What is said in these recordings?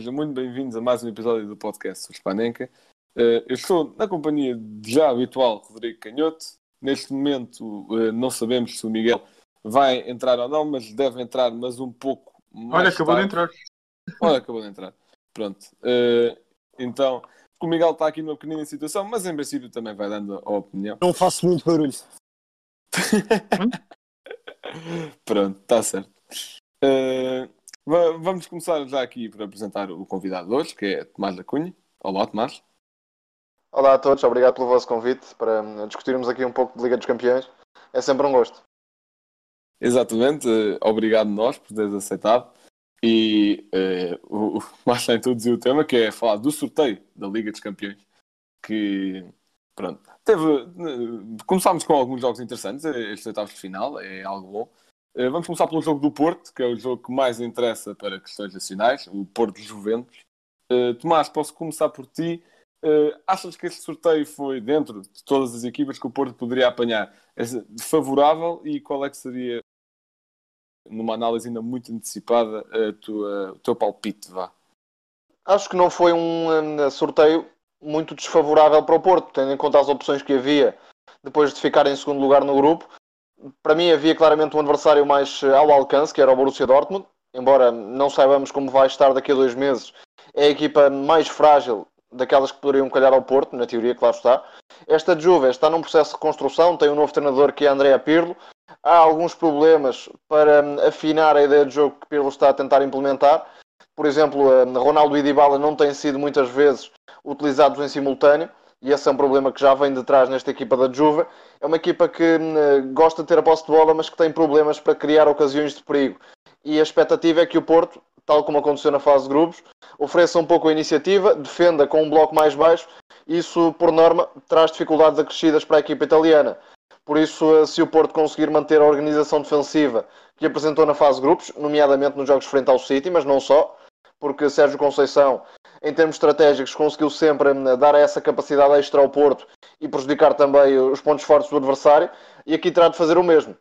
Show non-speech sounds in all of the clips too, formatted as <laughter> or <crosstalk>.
sejam muito bem-vindos a mais um episódio do podcast Spanenka. Eh, Eu estou na companhia de já habitual Rodrigo Canhoto. Neste momento eh, não sabemos se o Miguel vai entrar ou não, mas deve entrar, mas um pouco mais Olha, acabou de tarde. entrar. Olha, acabou de entrar. Pronto. Eh, Então, o Miguel está aqui numa pequenina situação, mas em princípio também vai dando a opinião. Não faço muito barulho. <laughs> Pronto, está certo. Va- vamos começar já aqui por apresentar o convidado de hoje, que é Tomás da Cunha. Olá, Tomás. Olá a todos, obrigado pelo vosso convite para discutirmos aqui um pouco de Liga dos Campeões. É sempre um gosto. Exatamente, eh, obrigado nós por teres aceitado. E eh, o, o já introduziu o tema, que é falar do sorteio da Liga dos Campeões. Que, pronto, teve. eh, Começámos com alguns jogos interessantes, eh, estes oitavos de final, é algo bom. Eh, Vamos começar pelo jogo do Porto, que é o jogo que mais interessa para questões nacionais, o Porto Juventus. Eh, Tomás, posso começar por ti. Eh, achas que este sorteio foi dentro de todas as equipas que o Porto poderia apanhar favorável e qual é que seria, numa análise ainda muito antecipada, tua, o teu palpite? Vá. Acho que não foi um sorteio muito desfavorável para o Porto, tendo em conta as opções que havia depois de ficar em segundo lugar no grupo. Para mim havia claramente um adversário mais eh, ao alcance, que era o Borussia Dortmund, embora não saibamos como vai estar daqui a dois meses. É a equipa mais frágil daquelas que poderiam calhar ao Porto, na teoria, claro está. Esta Juve está num processo de reconstrução, tem um novo treinador que é Andrea Pirlo. Há alguns problemas para hum, afinar a ideia de jogo que Pirlo está a tentar implementar. Por exemplo, hum, Ronaldo e Dybala não têm sido muitas vezes utilizados em simultâneo e esse é um problema que já vem de trás nesta equipa da Juve. É uma equipa que hum, gosta de ter a posse de bola, mas que tem problemas para criar ocasiões de perigo. E a expectativa é que o Porto, tal como aconteceu na fase de grupos, ofereça um pouco a iniciativa, defenda com um bloco mais baixo. Isso, por norma, traz dificuldades acrescidas para a equipa italiana. Por isso, eh, se o Porto conseguir manter a organização defensiva que apresentou na fase de grupos, nomeadamente nos jogos frente ao City, mas não só, porque Sérgio Conceição, em termos estratégicos, conseguiu sempre hum, dar essa capacidade extra ao Porto e prejudicar também os pontos fortes do adversário, e aqui terá de fazer o mesmo.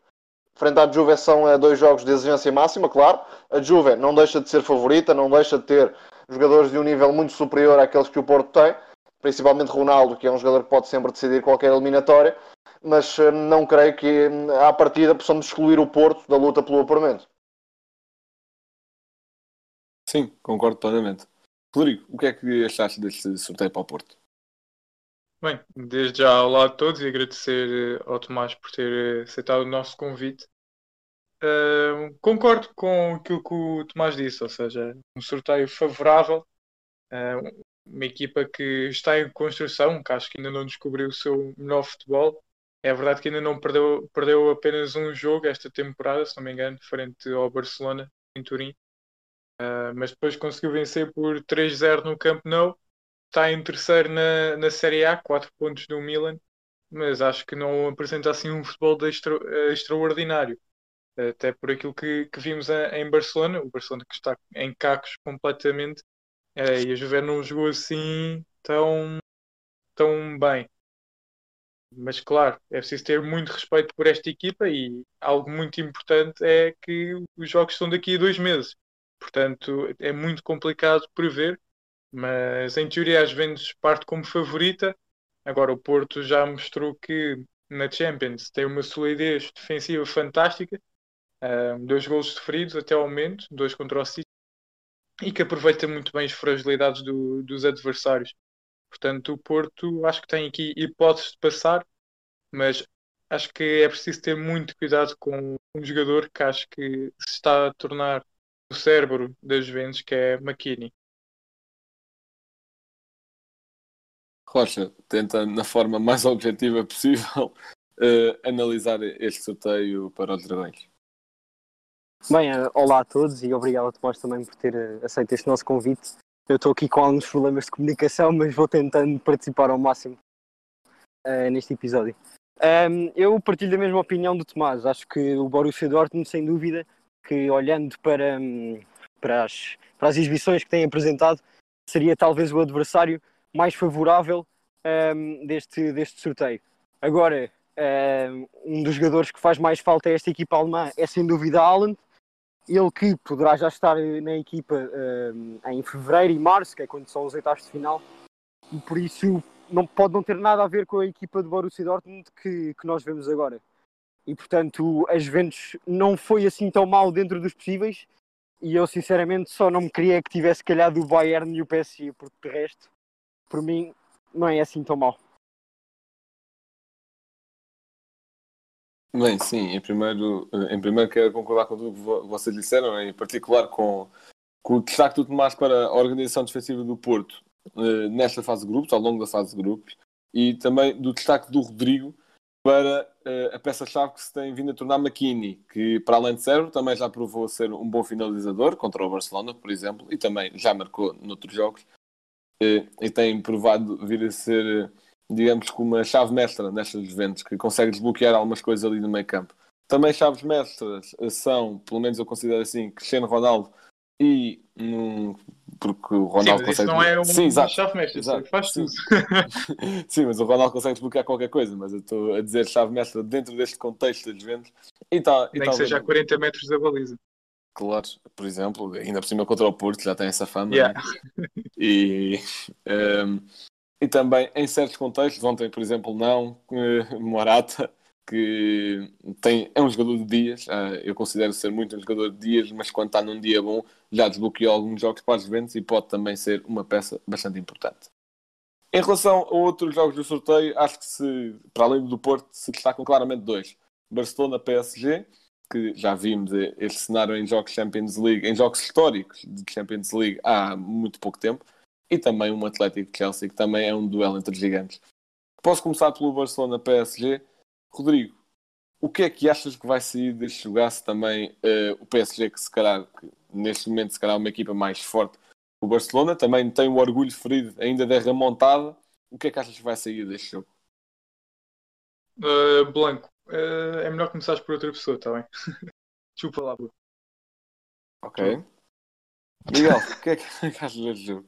Frente à Juve são eh, dois jogos de exigência máxima, claro. A Juve não deixa de ser favorita, não deixa de ter jogadores de um nível muito superior àqueles que o Porto tem, principalmente Ronaldo, que é um jogador que pode sempre decidir qualquer eliminatória, mas eh, não creio que hum, à partida possamos excluir o Porto da luta pelo apuramento. Sim, concordo plenamente. Rodrigo, o que é que achaste deste sorteio para o Porto? Bem, desde já olá a todos e agradecer eh, ao Tomás por ter eh, aceitado o nosso convite. Ah, concordo com aquilo que o Tomás disse, ou seja, um sorteio favorável, ah, uma equipa que está em construção, que acho que ainda não descobriu o seu melhor futebol. É verdade que ainda não perdeu, perdeu apenas um jogo esta temporada, se não me engano, frente ao Barcelona em Turim. Ah, mas depois conseguiu vencer por 3-0 no Camp Nou está em terceiro na, na Série A, 4 pontos do Milan, mas acho que não apresenta assim um futebol extra- eh, extraordinário. Até por aquilo que, que vimos a- em Barcelona, o Barcelona que está em cacos completamente, eh, e a Juve não jogou assim tão, tão bem. Mas claro, é preciso ter muito respeito por esta equipa e algo muito importante é que os jogos são daqui a dois meses. Portanto, é muito complicado prever mas em teoria a Juventus parte como favorita. Agora o Porto já mostrou que na Champions tem uma solidez defensiva fantástica, um, dois golos sofridos até ao momento, dois contra o City, e que aproveita muito bem as fragilidades do- dos adversários. Portanto, o Porto acho que tem aqui hipóteses de passar, mas acho que é preciso ter muito cuidado com um jogador que acho que se está a tornar o cérebro das Juventus, que é McKinney. Rocha, tenta, na forma mais objetiva possível, <laughs> eh, analisar este sorteio para os Dragões. Bem, eh, olá a todos e obrigado a Tomás também por ter eh, aceito este nosso convite. Eu estou aqui com alguns problemas de comunicação, <laughs> mas vou tentando participar ao máximo uh, neste episódio. Um, eu partilho da mesma opinião do Tomás. Acho que o Borussia Dortmund, sem dúvida, que olhando para, um, para, as, para as exibições que tem apresentado, seria talvez o adversário mais favorável um, deste, deste sorteio. Agora, um dos jogadores que faz mais falta a esta equipa alemã é sem dúvida Haaland. Ele que poderá já estar na equipa em fevereiro e março, que é quando são os oitavos de final, e por isso não pode não ter nada a ver com a equipa do Borussia Dortmund que, que nós vemos agora. E portanto, as Juventus não foi assim tão mal dentro dos possíveis. E eu sinceramente só não me queria que tivesse calhado o Bayern e o PSG, porque de resto, por mim, não é assim tão mal. Bem, sim, em primeiro, em primeiro quero concordar com tudo que vocês disseram, em particular com, com o destaque do Tomás para a organização defensiva do Porto uh, nesta fase de grupos, ao longo da fase de grupos, e também do destaque do Rodrigo para uh, a peça-chave que se tem vindo a tornar McKinney, que para além de cérebro também já provou ser um bom finalizador contra o Barcelona, por exemplo, e também já marcou noutros jogos, uh, e tem provado vir a ser digamos que uma chave mestra nestas Juventus, que consegue desbloquear algumas coisas ali no meio campo. Também chaves mestras são, pelo menos eu considero assim, Cristiano Ronaldo e um, porque o Ronaldo Sim, consegue. não é um, Sim, exato. chave mestra, exato. faz tudo. <laughs> Sim, mas o Ronaldo consegue desbloquear qualquer coisa, mas eu estou a dizer chave mestra dentro deste contexto das Juventus. E tá, Nem e que seja a 40 metros da baliza. Claro, por exemplo, ainda por cima contra o Porto, já tem essa fama. Yeah. Né? E um, <laughs> e também em certos contextos, ontem, por exemplo, não, Morata, que tem, é um jogador de dias, uh, eu considero ser muito um jogador de dias, mas quando está num dia bom, já desbloqueou alguns jogos para os Juventus e pode também ser uma peça bastante importante. Em relação a outros jogos do sorteio, acho que se, para além do Porto, se destacam claramente dois. Barcelona-PSG, que já vimos este cenário em jogos Champions League, em jogos históricos de Champions League há muito pouco tempo e também um Atlético Chelsea, que também é um duelo entre gigantes. Posso começar pelo Barcelona PSG. Rodrigo, o que é que achas que vai sair deste jogaço também uh, o PSG, que se calhar, que neste momento se calhar é uma equipa mais forte o Barcelona, também tem o orgulho ferido ainda da remontada. O que é que achas que vai sair deste jogo? Uh, Blanco, uh, é melhor começares por outra pessoa, está bem? <laughs> Chupa lá, Ok. Miguel, o que é que <laughs> achas deste jogo?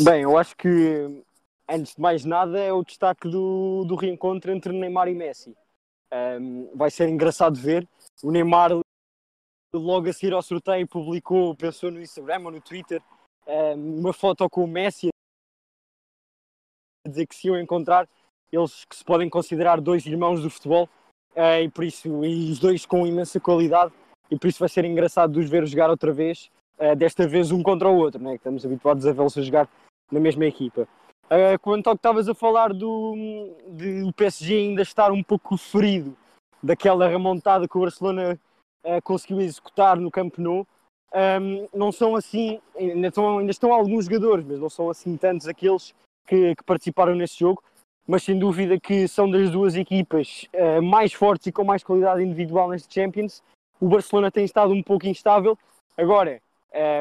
Bem, eu acho que antes de mais nada é o destaque do, do reencontro entre Neymar e Messi. Um, vai ser engraçado ver. O Neymar, logo a seguir ao sorteio, publicou, pensou no Instagram ou no Twitter, um, uma foto com o Messi a dizer que se iam encontrar, eles que se podem considerar dois irmãos do futebol, uh, e por isso, e os dois com imensa qualidade, e por isso vai ser engraçado de os ver jogar outra vez, uh, desta vez um contra o outro, né? que estamos habituados a vê-los a jogar na mesma equipa. Uh, quanto ao que estavas a falar do de o PSG ainda estar um pouco ferido daquela remontada que o Barcelona uh, conseguiu executar no Camp Nou, um, não são assim, ainda estão, ainda estão alguns jogadores, mas não são assim tantos aqueles que, que participaram nesse jogo, mas sem dúvida que são das duas equipas uh, mais fortes e com mais qualidade individual neste Champions. O Barcelona tem estado um pouco instável. Agora,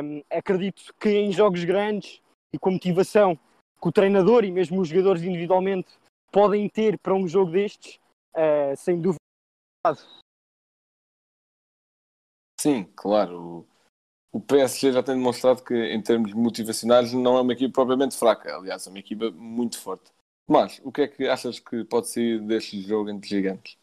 um, acredito que em jogos grandes e com motivação que o treinador e mesmo os jogadores individualmente podem ter para um jogo destes, uh, sem dúvida. Sim, claro. O, PSG já tem demonstrado que, em termos motivacionais, não é uma equipa propriamente fraca. Aliás, é uma equipa muito forte. Mas, o que é que achas que pode sair deste jogo entre gigantes?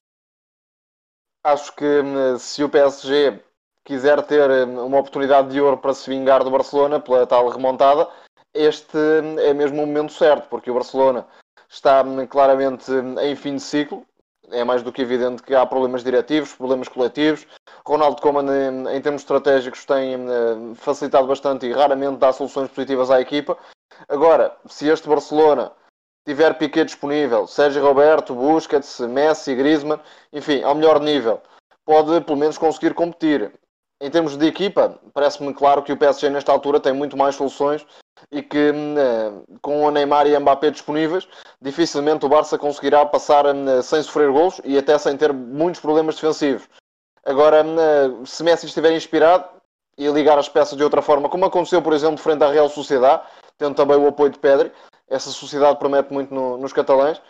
Acho que hum, se o PSG quiser ter hum, uma oportunidade de ouro para se vingar do Barcelona pela tal remontada, este é mesmo o momento certo, porque o Barcelona está claramente em fim de ciclo. É mais do que evidente que há problemas diretivos, problemas coletivos. Ronaldo Koeman, em termos estratégicos, tem facilitado bastante e raramente dá soluções positivas à equipa. Agora, se este Barcelona tiver Piquet disponível, Sérgio Roberto, Busquets, Messi, Griezmann, enfim, ao melhor nível, pode pelo menos conseguir competir. Em termos de equipa, parece-me claro que o PSG nesta altura tem muito mais soluções e que eh, com o Neymar e Mbappé disponíveis, dificilmente o Barça conseguirá passar eh, sem sofrer gols e até sem ter muitos problemas defensivos. Agora, eh, se Messi estiver inspirado, e ligar as peças de outra forma, como aconteceu, por exemplo, frente à Real Sociedade, tendo também o apoio de Pedri. Essa sociedade promete muito no, nos catalães.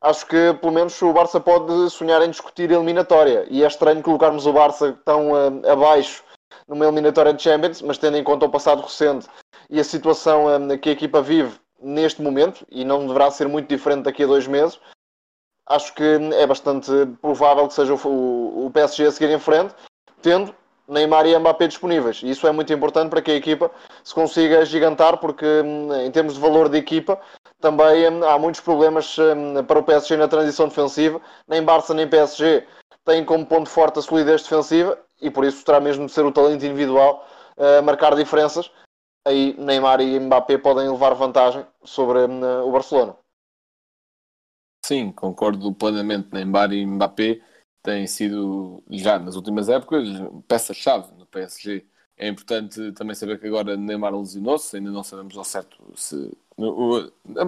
Acho que, pelo menos, o Barça pode sonhar em discutir a eliminatória. E é estranho colocarmos o Barça tão uh, abaixo numa eliminatória de Champions, mas tendo em conta o passado recente e a situação uh, que a equipa vive neste momento, e não deverá ser muito diferente daqui a dois meses, acho que é bastante provável que seja o, PSG a seguir em frente, tendo Neymar e Mbappé disponíveis. E isso é muito importante para que a equipa se consiga gigantar, porque hum, em termos de valor de equipa, também hum, há muitos problemas hum, para o PSG na transição defensiva. Nem Barça nem PSG têm como ponto forte a solidez defensiva e por isso terá mesmo de ser o talento individual a marcar diferenças. Aí Neymar e Mbappé podem levar vantagem sobre o Barcelona. Sim, concordo plenamente. Neymar e Mbappé têm sido, já nas últimas épocas, peça-chave no PSG. É importante também saber que agora Neymar lesionou-se, ainda não sabemos ao certo se.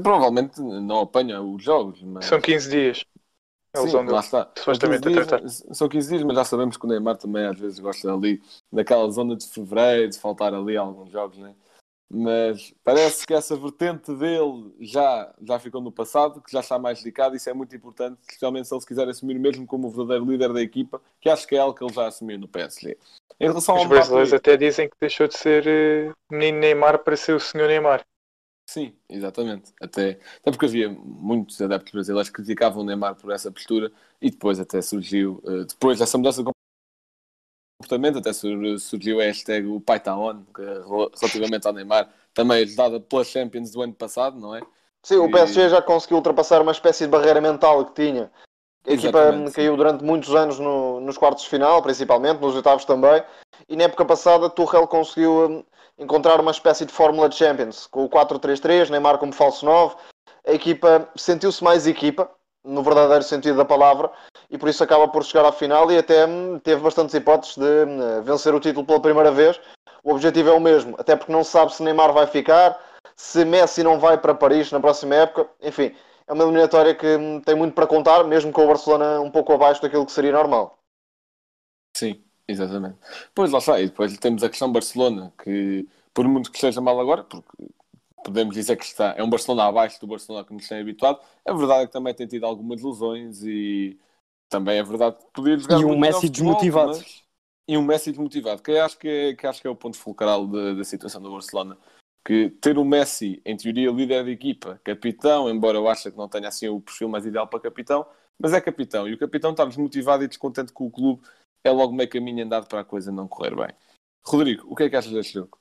provavelmente não apanha os jogos. Mas... São 15 dias. Sim, lá está. Supostamente são 15, dias, são 15 dias, mas já sabemos que o Neymar também às vezes gosta ali daquela zona de fevereiro, de faltar ali alguns jogos, né? Mas parece que essa vertente dele já, já ficou no passado, que já está mais dedicado, isso é muito importante, especialmente se ele se quiser assumir mesmo como o verdadeiro líder da equipa, que acho que é algo que ele já assumiu no PSG. Em relação Os brasileiros Mbappé, até dizem que deixou de ser uh, menino Neymar para ser o senhor Neymar. Sim, exatamente. Até, até porque havia muitos adeptos brasileiros que criticavam o Neymar por essa postura e depois até surgiu, uh, depois dessa mudança comportamento, até surgiu a hashtag o pai está on, relativamente ao Neymar, também ajudada pela Champions do ano passado, não é? Sim, o PSG já conseguiu ultrapassar uma espécie de barreira mental que tinha. A equipa caiu durante muitos anos no, nos quartos de final, principalmente, nos oitavos também. E na época passada, Tuchel conseguiu hum, encontrar uma espécie de fórmula de Champions, com o 4-3-3, Neymar como falso 9. A equipa sentiu-se mais equipa, no verdadeiro sentido da palavra, e por isso acaba por chegar à final e até hum, teve bastantes hipóteses de hum, vencer o título pela primeira vez. O objetivo é o mesmo, até porque não se sabe se Neymar vai ficar, se Messi não vai para Paris na próxima época, enfim, é uma eliminatória que hum, tem muito para contar, mesmo com o Barcelona um pouco abaixo daquilo que seria normal. Sim, exatamente. Pois lá está, e depois temos a questão Barcelona, que por muito que esteja mal agora, porque podemos dizer que está, é um Barcelona abaixo do Barcelona que nos tem habituado. A verdade é que também tem tido algumas lesões e também é verdade que podia jogar E um Messi desmotivado. Mas... E um Messi desmotivado, que acho que é, que acho que é o ponto fulcral da, da situação do Barcelona. Que ter o Messi, em teoria, líder da equipa, capitão, embora eu ache que não tenha assim o perfil mais ideal para capitão, mas é capitão. E o capitão está desmotivado e descontente com o clube, é logo meio caminho andado para a coisa não correr bem. Rodrigo, o que é que achas deste jogo?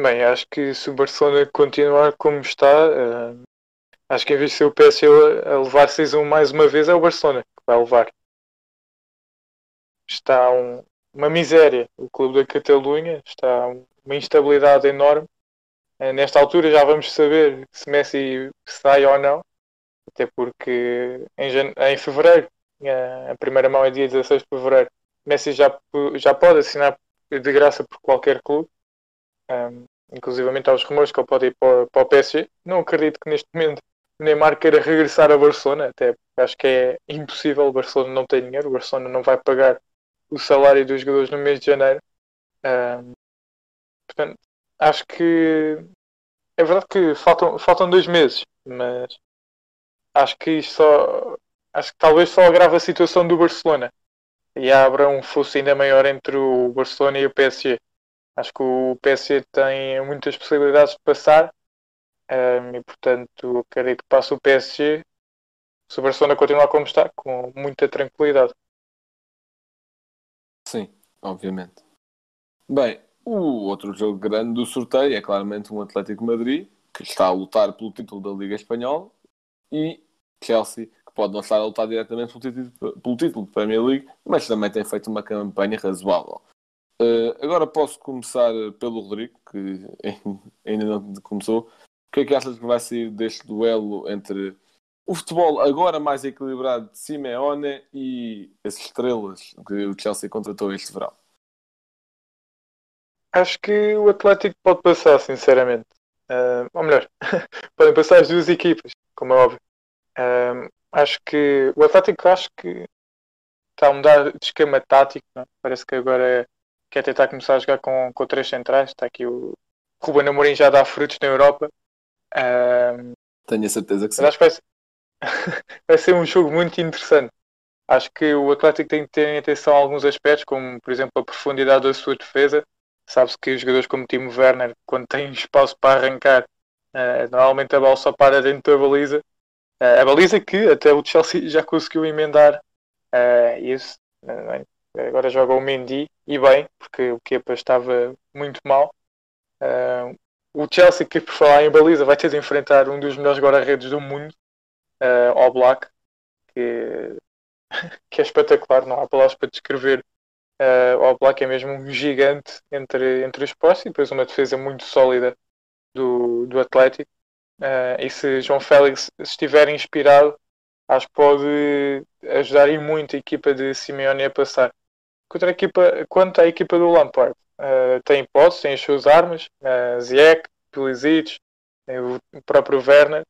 Bem, acho que se o Barcelona continuar como está, uh, acho que em vez de ser o PSG a levar 6-1 mais uma vez, é o Barcelona que vai levar. Está um, uma miséria o clube da Catalunha, está uma instabilidade enorme. Uh, nesta altura já vamos saber se Messi sai ou não, até porque em, em fevereiro, uh, a primeira mão é dia 16 de fevereiro, Messi já, já pode assinar de graça por qualquer clube. Um, inclusivamente há os rumores que ele pode ir para, para o PSG. Não acredito que neste momento o Neymar queira regressar a Barcelona, até acho que é impossível. O Barcelona não tem dinheiro, o Barcelona não vai pagar o salário dos jogadores no mês de janeiro. Um, portanto, acho que é verdade que faltam, faltam dois meses, mas acho que isto só acho que talvez só agrava a situação do Barcelona e abra um fosso ainda maior entre o Barcelona e o PSG. Acho que o PSG tem muitas possibilidades de passar um, e, portanto, acredito que passe o PSG se o Barcelona continuar como está, com muita tranquilidade. Sim, obviamente. Bem, o outro jogo grande do sorteio é claramente um Atlético Madrid, que está a lutar pelo título da Liga Espanhola, e Chelsea, que pode não estar a lutar diretamente pelo título, pelo título de Premier League, mas também tem feito uma campanha razoável. Uh, agora posso começar pelo Rodrigo, que <laughs> ainda não começou. O que é que achas que vai sair deste duelo entre o futebol agora mais equilibrado de Simeone e as estrelas que o Chelsea contratou este verão? Acho que o Atlético pode passar, sinceramente. Uh, ou melhor, <laughs> podem passar as duas equipas, como é óbvio. Uh, acho que o Atlético acho que está a mudar de esquema tático. É? Parece que agora é quer tentar começar a jogar com, com três centrais. Está aqui o Ruben Amorim já dá frutos na Europa. Um, Tenho a certeza que sim. acho que vai ser, <laughs> vai ser um jogo muito interessante. Acho que o Atlético tem que ter em atenção alguns aspectos, como por exemplo a profundidade da sua defesa. Sabe-se que os jogadores como Timo Werner, quando têm espaço para arrancar, uh, normalmente a bola só para dentro da baliza. Uh, a baliza que até o Chelsea <laughs> já conseguiu emendar uh, isso. agora joga o Mendy e bem, porque o Kepa estava muito mal. o Chelsea, que por falar em baliza, vai ter de enfrentar um dos melhores guarda-redes do mundo, uh, Black, que <laughs> que é espetacular, não há palavras para descrever. Uh, Black é mesmo um gigante entre, entre os postos e depois uma defesa muito sólida do, do Atlético. Uh, e se João Félix estiver inspirado, acho que pode ajudar e muito a equipa de Simeone a passar. Contra a equipa, quanto à equipa do Lampard, uh, tem hipóteses, tem as suas armas, uh, Ziyech, Pulisic, o próprio Werner,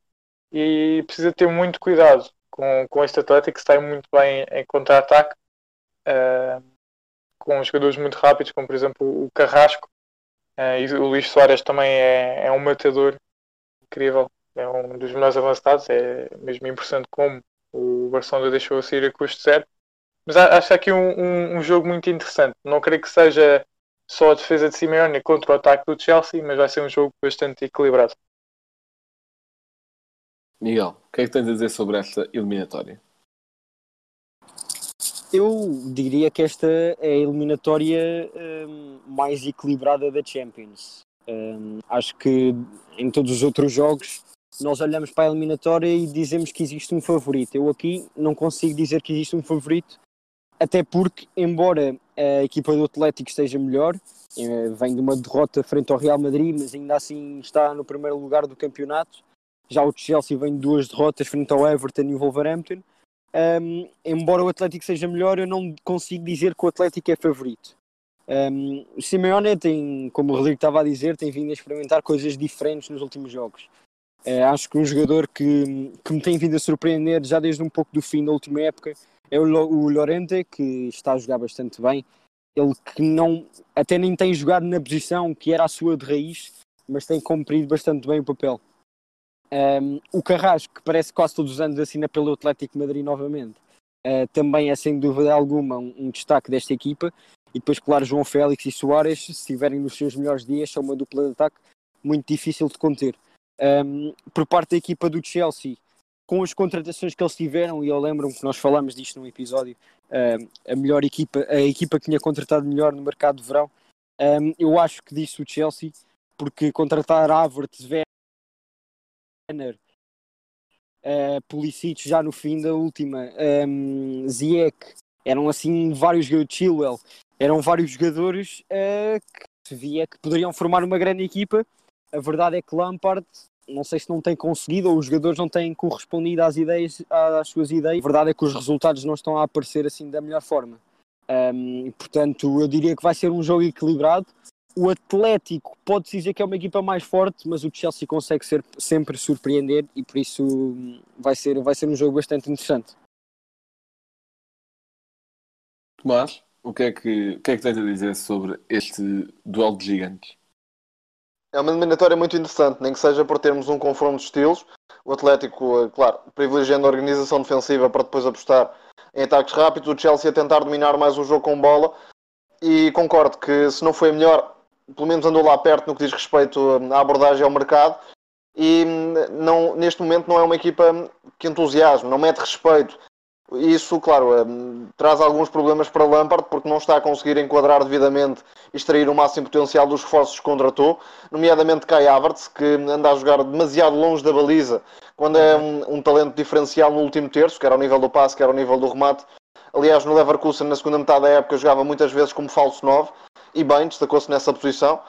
e precisa ter muito cuidado com, com este Atlético que está muito bem em contra-ataque, uh, com jogadores muito rápidos, como por exemplo o Carrasco, uh, e o Luís Soares também é, é um matador incrível, é um dos melhores avançados, é mesmo impressionante como o Barcelona deixou a sair a custo zero. Mas acho aqui um, um, um, jogo muito interessante. Não creio que seja só a defesa de Simeone contra o ataque do Chelsea, mas vai ser um jogo bastante equilibrado. Miguel, o que é que tens a dizer sobre esta eliminatória? Eu diria que esta é a eliminatória um, mais equilibrada da Champions. Um, acho que em todos os outros jogos nós olhamos para a eliminatória e dizemos que existe um favorito. Eu aqui não consigo dizer que existe um favorito, até porque, embora a equipa do Atlético esteja melhor, eh, vem de uma derrota frente ao Real Madrid, mas ainda assim está no primeiro lugar do campeonato. Já o Chelsea vem de duas derrotas frente ao Everton e o Wolverhampton. Um, embora o Atlético seja melhor, eu não consigo dizer que o Atlético é favorito. Um, o Simeone tem, como o Rodrigo estava a dizer, tem vindo a experimentar coisas diferentes nos últimos jogos. Uh, acho que um jogador que, que me tem vindo a surpreender já desde um pouco do fim da última época é o, o Lorente, que está a jogar bastante bem. Ele que não, até nem tem jogado na posição que era a sua de raiz, mas tem cumprido bastante bem o papel. Um, o Carrasco, que parece quase todos os anos assina pelo Atlético Madrid novamente, uh, também é sem dúvida alguma um, um, destaque desta equipa. E depois, claro, João Félix e Soares, se estiverem nos seus melhores dias, são uma dupla de ataque muito difícil de conter. Um, por parte da equipa do Chelsea, com as contratações que eles tiveram, e eu lembro-me que nós falámos disto num episódio, a melhor equipa, a equipa que tinha contratado melhor no mercado de verão, eu acho que disse o Chelsea, porque contratar Havertz, Renner, uh, Pulisic já no fim da última, Ziyech, eram assim vários jogadores, Chilwell, eram vários jogadores uh, que se via que poderiam formar uma grande equipa. A verdade é que Lampard, não sei se não tem conseguido ou os jogadores não têm correspondido às ideias, às suas ideias. A verdade é que os resultados não estão a aparecer assim da melhor forma. Um, portanto, eu diria que vai ser um jogo equilibrado o Atlético pode dizer que é uma equipa mais forte, mas o Chelsea consegue ser, sempre surpreender e por isso vai ser, vai ser um jogo bastante interessante. Tomás, o que é que, o que, é que tens a dizer sobre este duelo de gigantes? É uma eliminatória muito interessante, nem que seja por termos um confronto de estilos. O Atlético, eh, claro, privilegiando a organização defensiva para depois apostar em ataques rápidos. O Chelsea a tentar dominar mais o jogo com bola. E concordo que se não foi melhor, pelo menos andou lá perto no que diz respeito hum, à abordagem ao mercado e hum, não, neste momento não é uma equipa que entusiasma, não mete respeito. Isso, claro, hum, traz alguns problemas para Lampard porque não está a conseguir enquadrar devidamente e extrair o máximo potencial dos reforços que contratou, nomeadamente Kai Havertz, que anda a jogar demasiado longe da baliza, quando é um, um talento diferencial no último terço, quer ao nível do passe, quer ao nível do remate. Aliás, no Leverkusen, na segunda metade da época, jogava muitas vezes como falso 9 e bem, destacou-se nessa posição.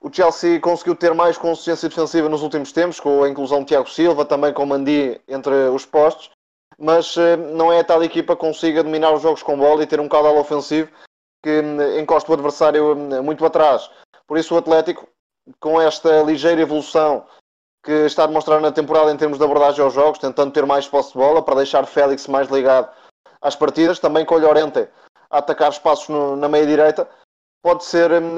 O Chelsea conseguiu ter mais consistência defensiva nos últimos tempos, com a inclusão de Tiago Silva, também com Mandi entre os postos, mas eh, não é a tal equipa que consiga dominar os jogos com bola e ter um caudal ofensivo que eh, encosta o adversário eh, muito atrás. Por isso o Atlético, com esta ligeira evolução que está a demonstrar na temporada em termos de abordagem aos jogos, tentando ter mais posse de bola para deixar Félix mais ligado às partidas, também com o Llorente a atacar espaços no, na meia direita, pode ser hum,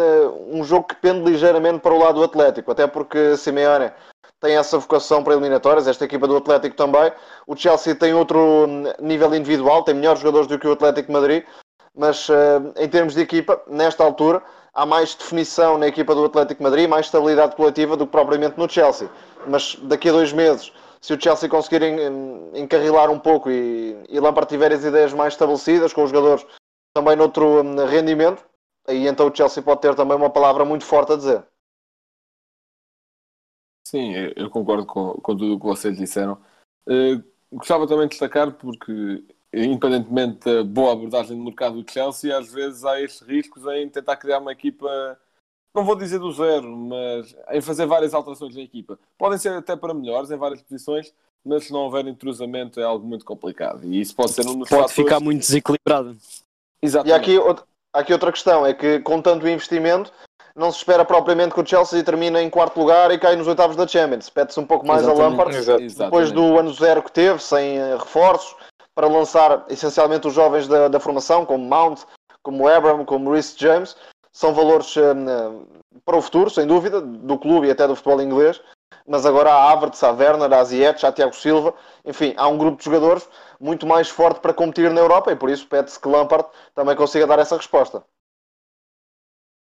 um jogo que pende ligeiramente para o lado do Atlético, até porque Simeone tem essa vocação para eliminatórias, esta equipa do Atlético também. O Chelsea tem outro nível individual, tem melhores jogadores do que o Atlético de Madrid, mas uh, em termos de equipa, nesta altura, há mais definição na equipa do Atlético de Madrid, mais estabilidade coletiva do que propriamente no Chelsea. Mas daqui a dois meses, se o Chelsea conseguir encarrilar um pouco e, e Lampard tiver as ideias mais estabelecidas, com os jogadores também noutro hum, rendimento, aí então o Chelsea pode ter também uma palavra muito forte a dizer. Sim, eu concordo com, com tudo o que vocês disseram. Uh, gostava também de destacar, porque independentemente da boa abordagem do mercado do Chelsea, às vezes há estes riscos em tentar criar uma equipa, não vou dizer do zero, mas em fazer várias alterações na equipa. Podem ser até para melhores em várias posições, mas se não houver entrosamento é algo muito complicado. E isso pode ser um dos Pode fatores... ficar muito desequilibrado. Exatamente. E aqui, aqui outra questão, é que com tanto investimento, não se espera propriamente que o Chelsea termine em quarto lugar e caia nos oitavos da Champions. Pede-se um pouco mais Exatamente. a Lampard, Exatamente. depois do ano zero que teve, sem eh, reforços, para lançar essencialmente os jovens da, da formação, como Mount, como Abram, como Reece James. São valores uh, para o futuro, sem dúvida, do clube e até do futebol inglês. Mas agora há Havertz, há Werner, há Ziyech, há Tiago Silva. Enfim, há um grupo de jogadores muito mais forte para competir na Europa e por isso pede-se que Lampard também consiga dar essa resposta.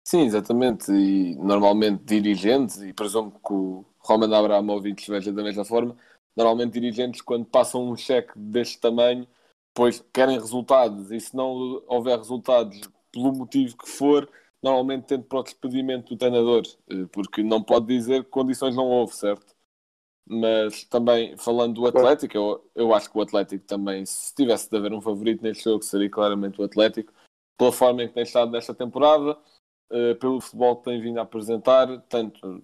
Sim, exatamente. E normalmente dirigentes, e presumo que o Roman Abramovich veja da mesma forma, normalmente dirigentes quando passam um cheque deste tamanho, pois querem resultados e se não houver resultados pelo motivo que for, normalmente tende para o despedimento do treinador, eh, porque não pode dizer que condições não houve, certo? Mas também falando do Atlético, eu, eu acho que o Atlético também, se tivesse de haver um favorito neste jogo, seria claramente o Atlético, pela forma em que tem estado nesta temporada, uh, pelo futebol que tem vindo a apresentar, tanto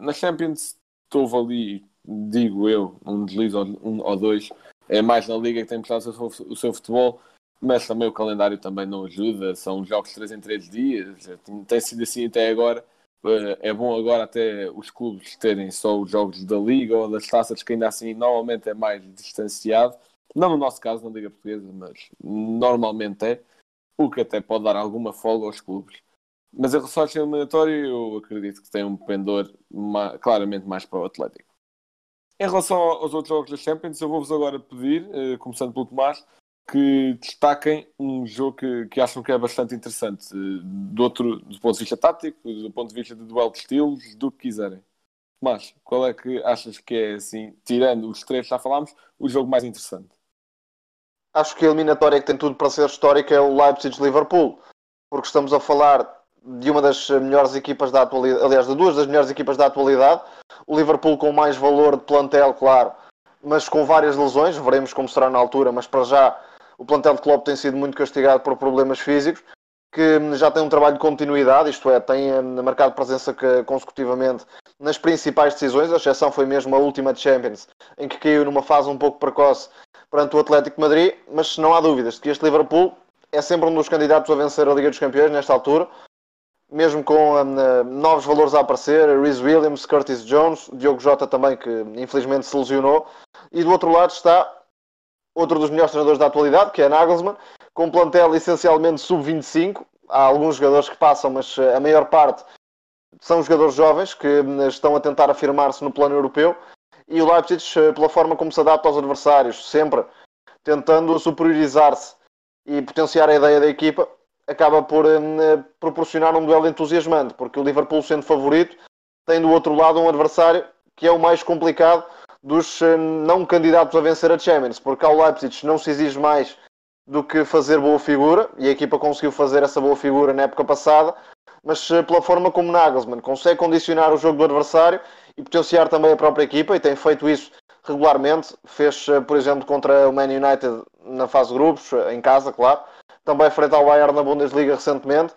na Champions, estou ali, digo eu, um deslize ou, um, ou dois, é mais na Liga que tem mostrado o seu, o seu futebol, mas também o calendário também não ajuda, são jogos de 3 em 3 dias, tem sido assim até agora. Eh, é bom agora até os clubes terem só os jogos da Liga ou das taças, que ainda assim normalmente é mais distanciado. Não no nosso caso, na Liga Portuguesa, mas normalmente é. O que até pode dar alguma folga aos clubes. Mas em relação ao eliminatório, eu acredito que tem um pendor claramente mais para o Atlético. Em relação aos outros jogos da Champions, eu vou-vos agora pedir, eh, começando pelo Tomás, que destaquem um jogo que, que acham que é bastante interessante, eh, do, outro, do ponto de vista tático, do ponto de vista de duelo de estilos, do que quiserem. Mas qual é que achas que é, assim, tirando os três que já falámos, o jogo mais interessante? Acho que a eliminatória que tem tudo para ser histórica é o Leipzig-Liverpool, porque estamos a falar de uma das melhores equipas da atualidade, aliás, de duas das melhores equipas da atualidade. O Liverpool com mais valor de plantel, claro, mas com várias lesões, veremos como será na altura, mas para já o plantel de Klopp tem sido muito castigado por problemas físicos, que já tem um trabalho de continuidade, isto é, tem eh, marcado presença consecutivamente nas principais decisões, a exceção foi mesmo a última de Champions, em que caiu numa fase um pouco precoce perante o Atlético de Madrid, mas não há dúvidas de que este Liverpool é sempre um dos candidatos a vencer a Liga dos Campeões nesta altura, mesmo com uh, novos valores a aparecer, Rhys Williams, Curtis Jones, Diogo Jota também, que infelizmente se lesionou. E do outro lado está outro dos melhores treinadores da atualidade, que é Nagelsmann, com um plantel essencialmente sub-25. Há alguns jogadores que passam, mas uh, a maior parte são jogadores jovens que uh, estão a tentar afirmar-se no plano europeu. E o Leipzig, pela forma como se adapta aos adversários, sempre tentando superiorizar-se e potenciar a ideia da equipa, acaba por uh, proporcionar um duelo entusiasmante, porque o Liverpool, sendo favorito, tem do outro lado um adversário que é o mais complicado dos uh, não candidatos a vencer a Champions, porque ao Leipzig não se exige mais do que fazer boa figura, e a equipa conseguiu fazer essa boa figura na época passada, mas pela forma como Nagelsmann consegue condicionar o jogo do adversário e potenciar também a própria equipa, e tem feito isso regularmente, fez, por exemplo, contra o Man United na fase de grupos, em casa, claro, também frente ao Bayern na Bundesliga recentemente.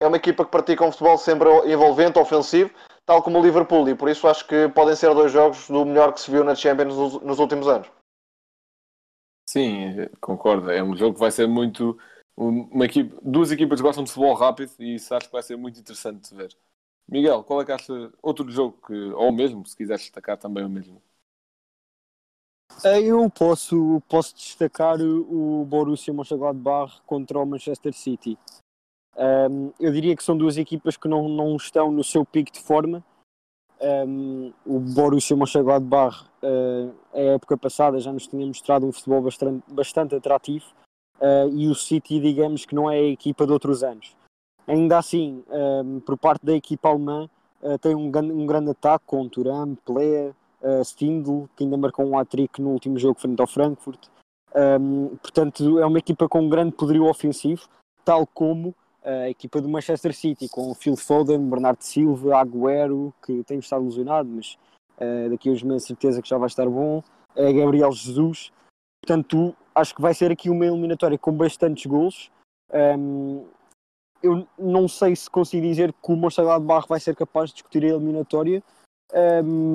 É uma equipa que pratica um futebol sempre envolvente, ofensivo, tal como o Liverpool, e por isso acho que podem ser dois jogos do melhor que se viu na Champions nos últimos anos. Sim, concordo. É um jogo que vai ser muito. Uma equipe, duas equipas gostam de futebol rápido e isso acho que vai ser muito interessante de ver. Miguel, qual é que acha outro jogo que, ou mesmo, se quiseres destacar também o mesmo? Eu posso, posso destacar o Borussia Mönchengladbach contra o Manchester City. Um, eu diria que são duas equipas que não, não estão no seu pico de forma. Um, o Borussia Mönchengladbach, uh, a época passada, já nos tinha mostrado um futebol bastante, bastante atrativo uh, e o City, digamos que não é a equipa de outros anos. Ainda assim, um, por parte da equipa alemã, uh, tem um, um, grande ataque com Turam, Pelé, uh, Stindl, que ainda marcou um hat-trick no último jogo frente ao Frankfurt. Um, portanto, é uma equipa com um grande poderio ofensivo, tal como a equipa do Manchester City, com Phil Foden, Bernardo Silva, Agüero, que tem estado lesionado, mas uh, daqui a uns meses certeza que já vai estar bom, uh, Gabriel Jesus. Portanto, acho que vai ser aqui uma eliminatória com bastantes gols. Um, eu não sei se consigo dizer que o Mönchengladbach vai ser capaz de discutir a eliminatória,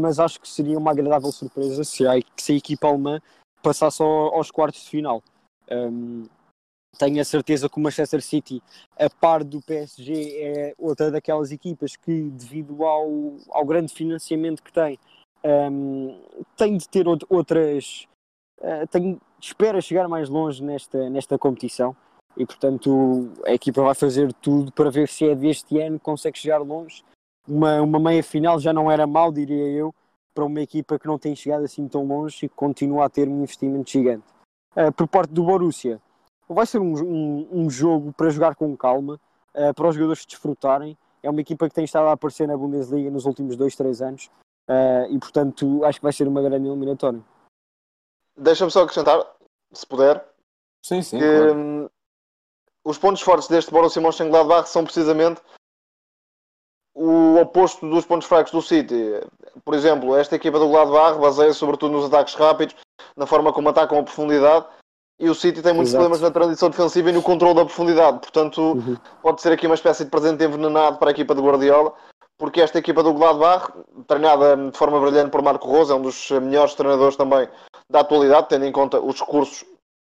mas acho que seria uma agradável surpresa se a, se a equipa alemã passasse ao, aos quartos de final. Um, tenho a certeza que o Manchester City, a par do PSG, é outra daquelas equipas que, devido ao, ao grande financiamento que tem, um, tem de ter outras. Uh, tem, espera chegar mais longe nesta, nesta competição e, portanto, a equipa vai fazer tudo para ver se é deste ano que consegue chegar longe. Uma, uma meia final já não era mal, diria eu, para uma equipa que não tem chegado assim tão longe e que continua a ter um investimento gigante. Uh, por parte do Borussia vai ser um, um, um jogo para jogar com calma, uh, para os jogadores desfrutarem. É uma equipa que tem estado a aparecer na Bundesliga nos últimos dois, três anos uh, e, portanto, acho que vai ser uma grande eliminatória. Deixa-me só acrescentar, se puder, sim, sim, que claro. um, os pontos fortes deste Borussia Mönchengladbach são precisamente o oposto dos pontos fracos do City. Por exemplo, esta equipa do Gladbach baseia sobretudo nos ataques rápidos, na forma como atacam a profundidade e o City tem muitos Exato. problemas na transição defensiva e no controle da profundidade. Portanto, Uhum. pode ser aqui uma espécie de presente envenenado para a equipa de Guardiola, porque esta equipa do Gladbach, treinada de forma brilhante por Marco Rosa, é um dos melhores treinadores também da atualidade, tendo em conta os recursos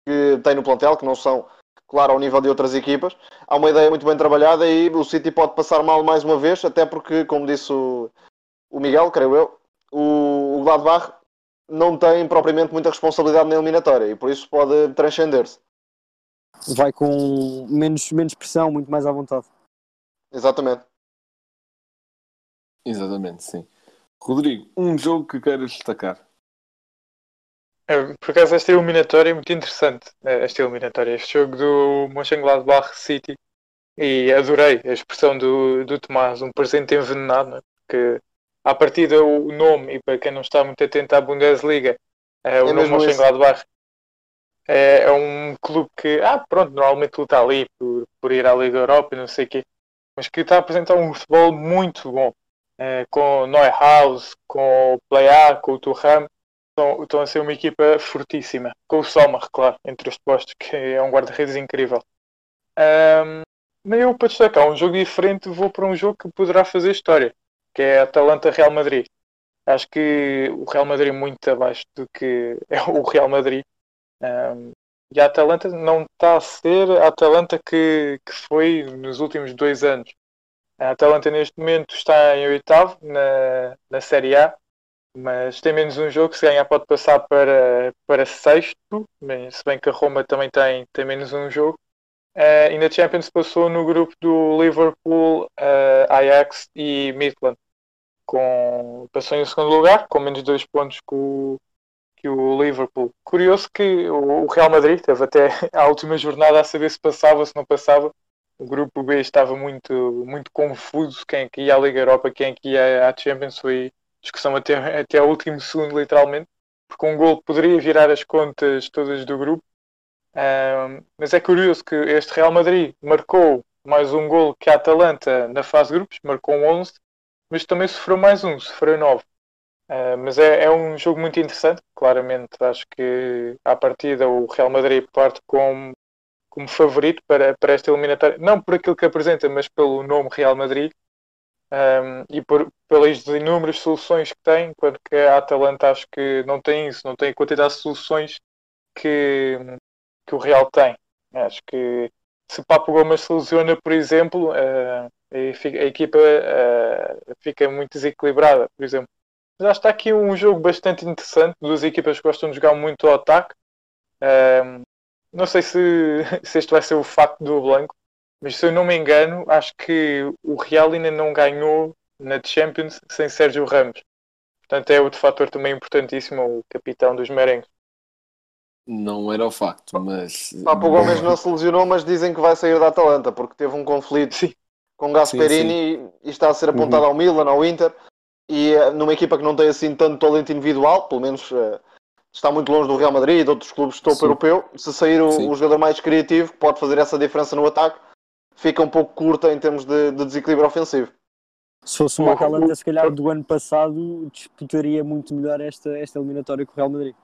que tem no plantel, que não são, claro, ao nível de outras equipas. Há uma ideia muito bem trabalhada e o City pode passar mal mais uma vez, até porque, como disse o, o Miguel, creio eu, o, o Gladbach não tem propriamente muita responsabilidade na eliminatória e por isso pode transcender-se. Vai com menos, menos pressão, muito mais à vontade. Exatamente. Exatamente, sim. Rodrigo, um jogo que queiras destacar. É, Por acaso esta eliminatória é muito interessante, eh, esta eliminatória, este jogo do Mönchengladbach City e adorei a expressão do, do Tomás, um presente envenenado, né? porque à partida o nome, e para quem não está muito atento à Bundesliga, eh, o É nome. Mönchengladbach é, é um clube que, ah, pronto, normalmente luta ali por, por ir à Liga Europa e não sei o quê, mas que está a apresentar um futebol muito bom, eh, com o Neuhaus, com o Playa, com o Thuram, estão, estão a ser uma equipa fortíssima, com o Sommer, claro, entre os postos, que é um guarda-redes incrível. Ahm, mas eu, para destacar um jogo diferente, vou para um jogo que poderá fazer história, que é Atalanta-Real Madrid. Acho que o Real Madrid é muito abaixo do que <laughs> é o Real Madrid. Ahm, e a Atalanta não está a ser a Atalanta que, que foi nos últimos dois anos. A Atalanta neste momento está em oitavo na, na Série A, mas tem menos um jogo, se ganhar pode passar para, para sexto, se bem que a Roma também tem, tem menos um jogo. Eh, e na Champions passou no grupo do Liverpool, eh, Ajax e Midland. Com, passou em segundo lugar, com menos dois pontos que o, que o Liverpool. Curioso que o, o Real Madrid teve até <laughs> a última jornada a saber se passava se não passava. O grupo B estava muito, muito confuso quem é que ia à Liga Europa, quem é que ia à Champions. Foi discussão até, até ao último segundo, literalmente, porque um gol poderia virar as contas todas do grupo. Ahm, mas é curioso que este Real Madrid marcou mais um gol que a Atalanta na fase de grupos, marcou um 11, mas também sofreu mais um, sofreu 9. Ah, mas é, é um jogo muito interessante, claramente acho que à partida o Real Madrid parte como, como favorito para, para esta eliminatória, não por aquilo que apresenta, mas pelo nome Real Madrid um, e por, pelas inúmeras soluções que tem, enquanto que a Atalanta acho que não tem isso, não tem a quantidade de soluções que, que o Real tem. Acho que se Papo Gomes se lesiona, por exemplo, uh, a equipa uh, fica muito desequilibrada, por exemplo. Que está aqui um jogo bastante interessante, duas equipas que gostam de jogar muito ao ataque. Não sei se, <laughs> se este vai ser o facto do Blanco, Mas se eu não me engano, acho que o Real ainda não ganhou na Champions sem Sérgio Ramos. Portanto, é outro fator também importantíssimo, o capitão dos merengues. Não era o facto, mas. Papo Gomes não se lesionou, mas dizem que vai sair da Atalanta porque teve um conflito Sim. com Gasperini e está a ser apontado ao Milan, ao Inter. E eh, numa equipa que não tem assim tanto talento individual, pelo menos eh, está muito longe do Real Madrid e de outros clubes de topo Sim. europeu. Se sair o, Sim. o jogador mais criativo, que pode fazer essa diferença no ataque, fica um pouco curta em termos de, de desequilíbrio ofensivo. Se fosse uma Atalanta, se calhar do ano passado, disputaria muito melhor esta, esta eliminatória com o Real Madrid.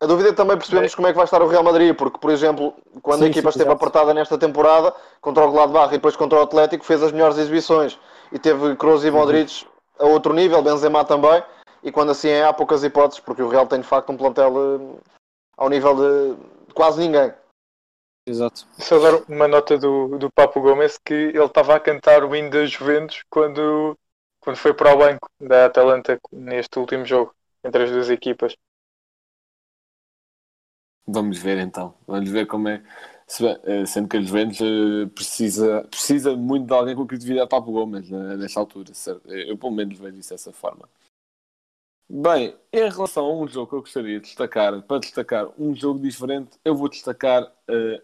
A dúvida é também percebemos como é que vai estar o Real Madrid, porque, por exemplo, quando a Sim, equipa sim, esteve exato. apertada nesta temporada, contra o Gladbach e depois contra o Atlético, fez as melhores exibições. E teve Kroos Uhum. e Modric a outro nível, Benzema também. E quando assim é, há poucas hipóteses, porque o Real tem de facto um plantel eh, ao nível de quase ninguém. Exato. Só dar uma nota do, do Papo Gomes que ele estava a cantar o hino da Juventus quando, quando foi para o banco da Atalanta neste último jogo entre as duas equipas. Vamos ver então. Vamos ver como é. eh, Sendo que a Juventus eh, precisa, precisa muito de alguém com criatividade para o Gomes né, nesta altura. Eu, pelo menos, vejo isso dessa forma. Bem, em relação a um jogo que eu gostaria de destacar, para destacar um jogo diferente, eu vou destacar eh,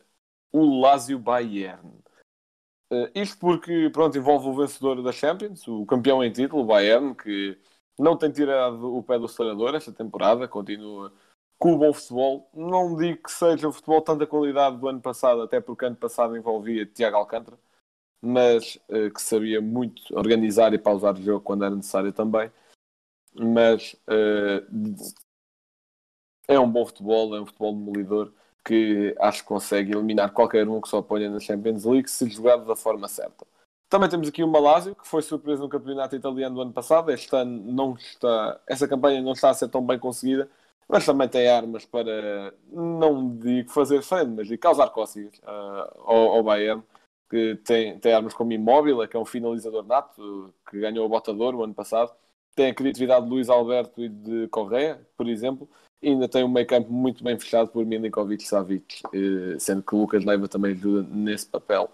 o Lazio Bayern. Eh, isto porque, pronto, envolve o vencedor da Champions, o campeão em título, o Bayern, que não tem tirado o pé do acelerador esta temporada, continua com o bom futebol. Não digo que seja o futebol tanta qualidade do ano passado, até porque ano passado envolvia Tiago Alcântara, mas eh, que sabia muito organizar e pausar o jogo quando era necessário também. Mas eh, é um bom futebol, é um futebol demolidor que acho que consegue eliminar qualquer um que se oponha na Champions League se jogado da forma certa. Também temos aqui o Malásio, que foi surpresa no campeonato italiano do ano passado. Este ano não está, essa campanha não está a ser tão bem conseguida, mas também tem armas para, não digo fazer frente, mas digo causar cócegas ah, ao, ao Bayern, que tem, tem armas como Immobile, que é um finalizador nato, que ganhou o Botador o ano passado. Tem a criatividade de Luís Alberto e de Correa, por exemplo. Ainda tem um meio campo muito bem fechado por Milinkovic Savic, eh, sendo que Lucas Leiva também ajuda nesse papel.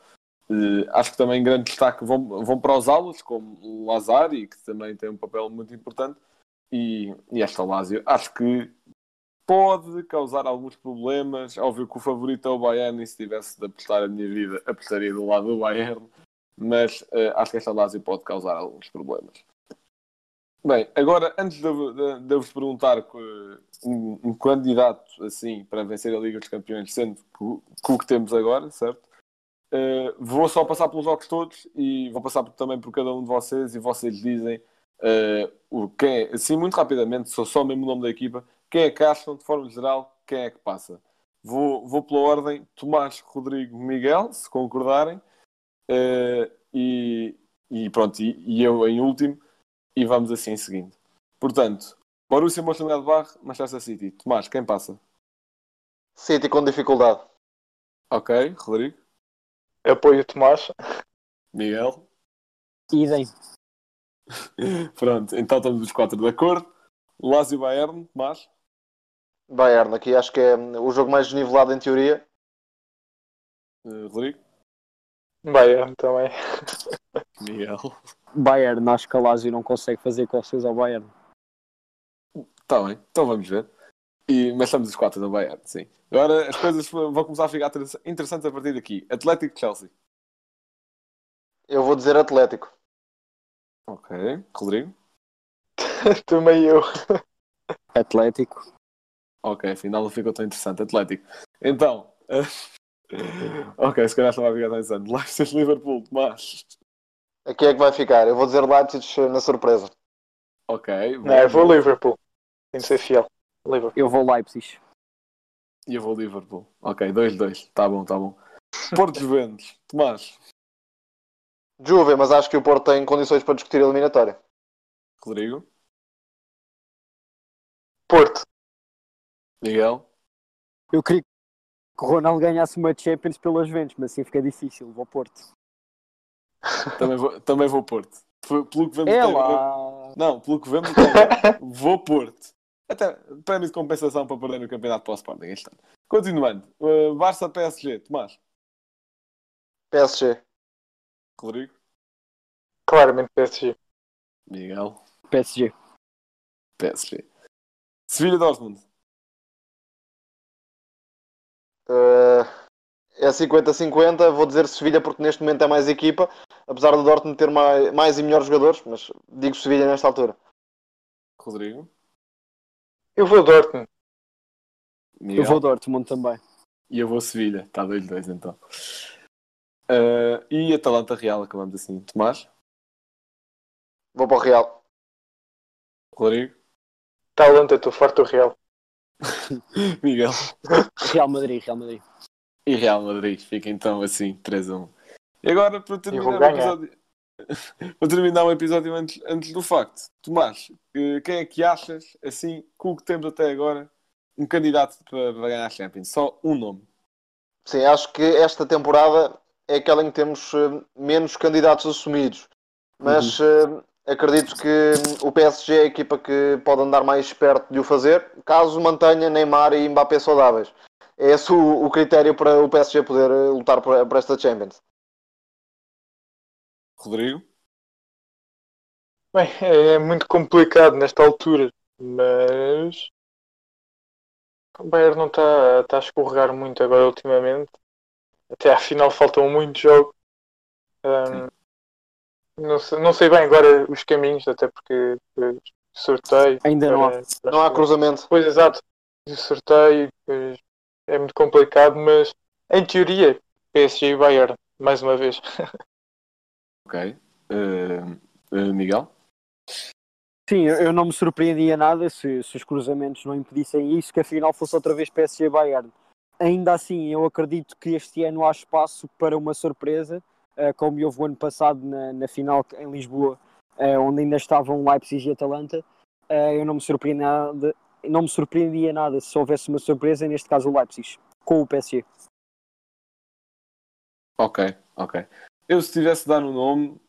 Eh, acho que também grande destaque vão, vão para os alas, como Lazari, que também tem um papel muito importante, e, e esta Lazio. Acho que pode causar alguns problemas. Óbvio que o favorito é o Bayern, e se tivesse de apostar a minha vida, apostaria do lado do Bayern, mas eh, acho que esta Lazio pode causar alguns problemas. Bem, agora, antes de, de- de vos perguntar um, um candidato assim para vencer a Liga dos Campeões, sendo que, o- que o temos agora, certo? Uh, vou só passar pelos jogos todos e vou passar também por cada um de vocês e vocês dizem uh, o quem é, assim muito rapidamente, só, só mesmo o nome da equipa, quem é que acham, de forma geral, quem é que passa. Vou, vou pela ordem Tomás, Rodrigo, Miguel, se concordarem, uh, e, e pronto, e, e eu em último, e vamos assim seguindo. Portanto, Borussia Mönchengladbach, Manchester City. Tomás, quem passa? City com dificuldade. Ok, Rodrigo, Apoio o Tomás. Miguel. Idem. <laughs> Pronto, então estamos os quatro de acordo. Lazio Bayern, Tomás. Bayern, aqui acho que é o jogo mais desnivelado em teoria. Uh, Rodrigo, Bayern também. <laughs> Miguel. Bayern, acho que a Lazio não consegue fazer costas ao Bayern. Está bem, então vamos ver. E, mas estamos os quatro do Bayern, sim. Agora as coisas vão começar a ficar interess- interessantes a partir daqui. Atlético Chelsea. Eu vou dizer Atlético. Ok, Rodrigo. <laughs> também eu. Atlético. Ok, afinal não ficou tão interessante. Atlético. Então. <laughs> ok, se calhar estava a ficar tão interessante. Leicester Liverpool, Tomás. Aqui é que vai ficar. Eu vou dizer Leipzig na surpresa. Ok. Não, eu vou Liverpool. Tem de ser fiel. Liverpool. Eu vou Leipzig. E eu vou Liverpool. Ok, 2-2. Tá bom, tá bom. <laughs> Porto Juventus, Tomás. Juve, mas acho que o Porto tem condições para discutir a eliminatória. Rodrigo. Porto. Miguel. Eu queria que o Ronaldo ganhasse uma Champions pelas Juventus, mas assim fica difícil. Vou Porto. Também vou, também vou Porto. Pelo que vemos É lá. Não, pelo que vemos vou Porto. Até prémio de compensação para perder no campeonato para o Sporting este ano. Continuando. Uh, Barça PSG, Tomás. PSG. Rodrigo, Claramente PSG. Miguel, PSG. PSG. Sevilha Dortmund. Eh, é 50-50, vou dizer Sevilha porque neste momento é mais equipa, apesar do Dortmund ter mais, mais e melhores jogadores, mas digo Sevilha nesta altura. Rodrigo, Eu vou Dortmund. Miguel Eu vou Dortmund também. e eu vou Sevilha. Está 2-2 então. Uh, e Atalanta Real, acabamos assim. Tomás, Vou para o Real. Rodrigo, Talanta, estou farto do Real. <laughs> Miguel Real Madrid, Real Madrid. e Real Madrid. Fica então assim, 3-1. E agora, para terminar o episódio, <laughs> para terminar o episódio antes, antes do facto, Tomás, quem é que achas, assim, com o que temos até agora, um candidato para, ganhar a Champions? Só um nome. Sim, acho que esta temporada é aquela em que temos eh, menos candidatos assumidos. Mas eh, acredito que hum, o PSG é a equipa que pode andar mais perto de o fazer, caso mantenha Neymar e Mbappé saudáveis. É esse o, critério para o PSG poder eh, lutar por esta Champions. Rodrigo, Bem, é muito complicado nesta altura, mas o Bayern não está tá a escorregar muito agora ultimamente. Até à final faltam muitos jogos. Ahm, não, sei, não sei bem agora os caminhos, até porque eh, sorteio. Ainda não há. para- para Não há cruzamento. Pois, exato. Sorteio pois, é muito complicado, mas em teoria, PSG e Bayern, mais uma vez. <laughs> ok. Uh, uh, Miguel, Sim, eu não me surpreendia nada se, se os cruzamentos não impedissem isso, que afinal fosse outra vez PSG Bayern. Ainda assim, eu acredito que este ano há espaço para uma surpresa, eh, como houve o ano passado na, na final em Lisboa, onde ainda estavam Leipzig e Atalanta. Eu não me, surpreendia nada, não me surpreendia nada se houvesse uma surpresa, neste caso o Leipzig, com o PSG. ok, ok. Eu se tivesse de dar um nome,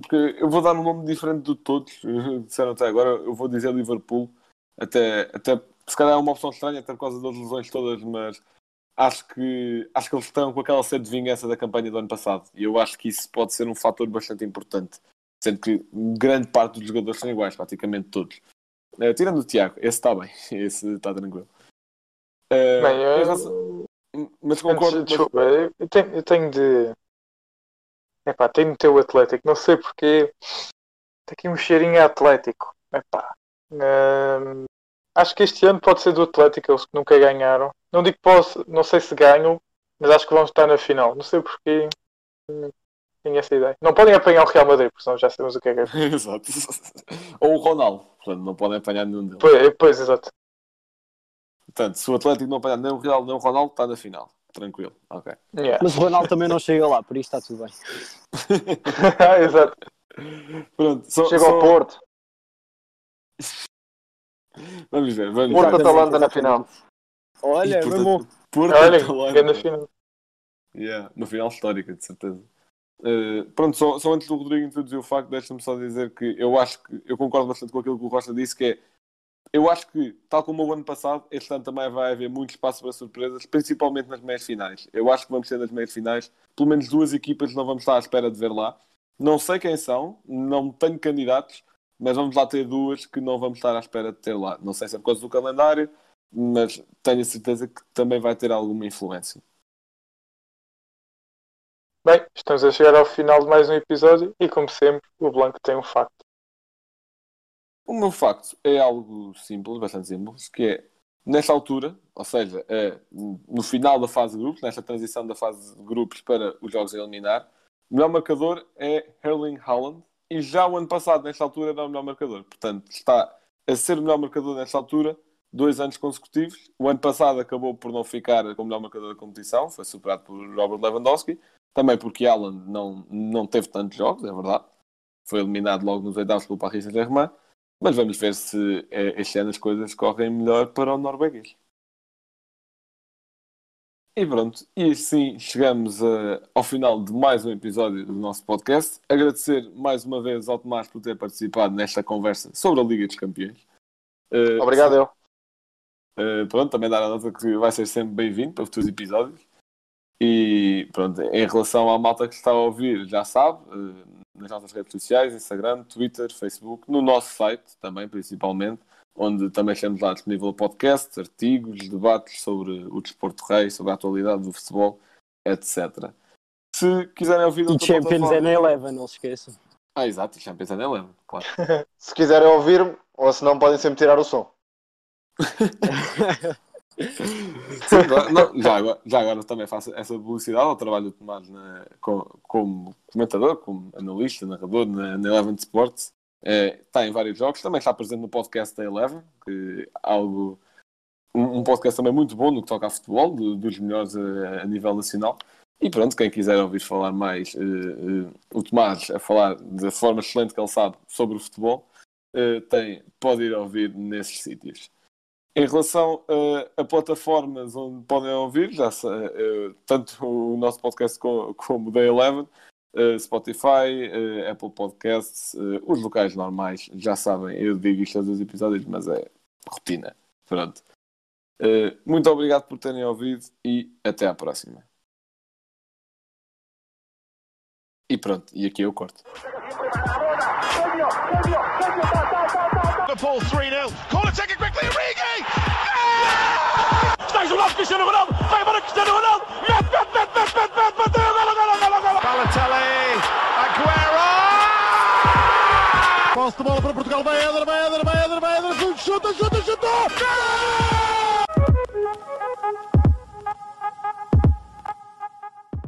porque eu vou dar um nome diferente de todos, <laughs> disseram até agora, eu vou dizer Liverpool, até, até se calhar é uma opção estranha, até por causa das lesões todas, mas acho que, acho que eles estão com aquela sede de vingança da campanha do ano passado, e eu acho que isso pode ser um fator bastante importante, sendo que grande parte dos jogadores são iguais, praticamente todos. Eh, tirando o Tiago, esse está bem, <laughs> esse está tranquilo. Eh, Bem, em eu- Mas concordo. Antes, mas- desculpa, eu tenho, eu tenho de. Epá, tenho de ter o Atlético, não sei porque. Tem aqui um cheirinho a Atlético. Epá. Hum, acho que este ano pode ser do Atlético, eles que nunca ganharam. Não digo que posso, não sei se ganham, mas acho que vão estar na final. Não sei porquê. Hum, Tenho essa ideia. Não podem apanhar o Real Madrid, porque senão já sabemos o que é que é. <laughs> Exato. Ou o Ronaldo. Portanto, não podem apanhar nenhum deles. Pois, pois exato. Portanto, se o Atlético não apanhar nem o Real nem o Ronaldo, está na final. Tranquilo. Ok. Yeah. Mas o Ronaldo também não chega lá, por isso está tudo bem. <laughs> exato. Pronto. Só, Chega só- ao Porto. <laughs> Vamos ver. Vamos Porto ver. Atalanta na final. Olha, E, meu bom. Porto Olha, Atalanta. grande final. Yeah, uma final histórica, de certeza. Uh, pronto, só, só antes do Rodrigo introduzir o facto, deixa-me só dizer que eu acho que eu concordo bastante com aquilo que o Rocha disse, que é eu acho que, tal como o ano passado, este ano também vai haver muito espaço para surpresas, principalmente nas meias finais. Eu acho que vamos ter nas meias finais, pelo menos duas equipas não vamos estar à espera de ver lá. Não sei quem são, não tenho candidatos, mas vamos lá ter duas que não vamos estar à espera de ter lá. Não sei se é por causa do calendário, mas tenho a certeza que também vai ter alguma influência. Bem, estamos a chegar ao final de mais um episódio e, como sempre, o Blanco tem um facto. O meu facto é algo simples, bastante simples, que é nesta altura, ou seja, é, no final da fase de grupos, nesta transição da fase de grupos para os jogos a eliminar, o melhor marcador é Erling Haaland e já o ano passado, nesta altura, era o melhor marcador. Portanto, está a ser o melhor marcador nesta altura, dois anos consecutivos. O ano passado acabou por não ficar como melhor marcador da competição, foi superado por Robert Lewandowski, também porque Haaland não, não teve tantos jogos, é verdade. Foi eliminado logo nos oitavos pelo Paris Saint-Germain. Mas vamos ver se eh, este ano as coisas correm melhor para o norueguês. E pronto, e assim chegamos eh, ao final de mais um episódio do nosso podcast. Agradecer mais uma vez ao Tomás por ter participado nesta conversa sobre a Liga dos Campeões. Eh, Obrigado, eu. eh, pronto, também dar a nota que vai ser sempre bem-vindo para futuros episódios. E pronto, em relação à malta que está a ouvir, já sabe, nas nossas redes sociais, Instagram, Twitter, Facebook, no nosso site também, principalmente, onde também estamos lá disponível o podcast, artigos, debates sobre o desporto rei, sobre a atualidade do futebol, etc. Se quiserem ouvir E Champions é na Eleven, não se esqueçam. Ah, exato, e Champions é na Eleven, claro. <laughs> Se quiserem ouvir-me, ou se não, podem sempre tirar o som. <laughs> Sim. Não, já, agora, já agora também faço essa publicidade ao trabalho do Tomás na- co- como comentador, como analista, narrador na, na Eleven Sports. É, está em vários jogos, também está presente no podcast da Eleven, que é algo, um, um podcast também muito bom no que toca a futebol, do- dos melhores a, a nível nacional. E pronto, quem quiser ouvir falar mais, eh, eh, o Tomás a falar da forma excelente que ele sabe sobre o futebol, eh, tem, pode ir ouvir nesses sítios. Em relação eh, a plataformas onde podem ouvir, já sei, eh, tanto o nosso podcast co- como o da Eleven, eh, Spotify, eh, Apple Podcasts, eh, os locais normais, já sabem, eu digo isto a dos episódios, mas é rotina. Pronto. Eh, muito obrigado por terem ouvido e até à próxima. E pronto, e aqui eu corto. Liverpool 3-0. Corner taken quickly, Origi! Está isolado Cristiano Ronaldo. Vai embora Cristiano Ronaldo. Mete, mete, mete, mete, mete, mete. Bateu. Golo, golo, golo, golo. Balotelli, Aguero! Posse de bola para Portugal. Vai Éder, vai Éder, vai Éder, vai Éder. Chuta, chuta. Gol!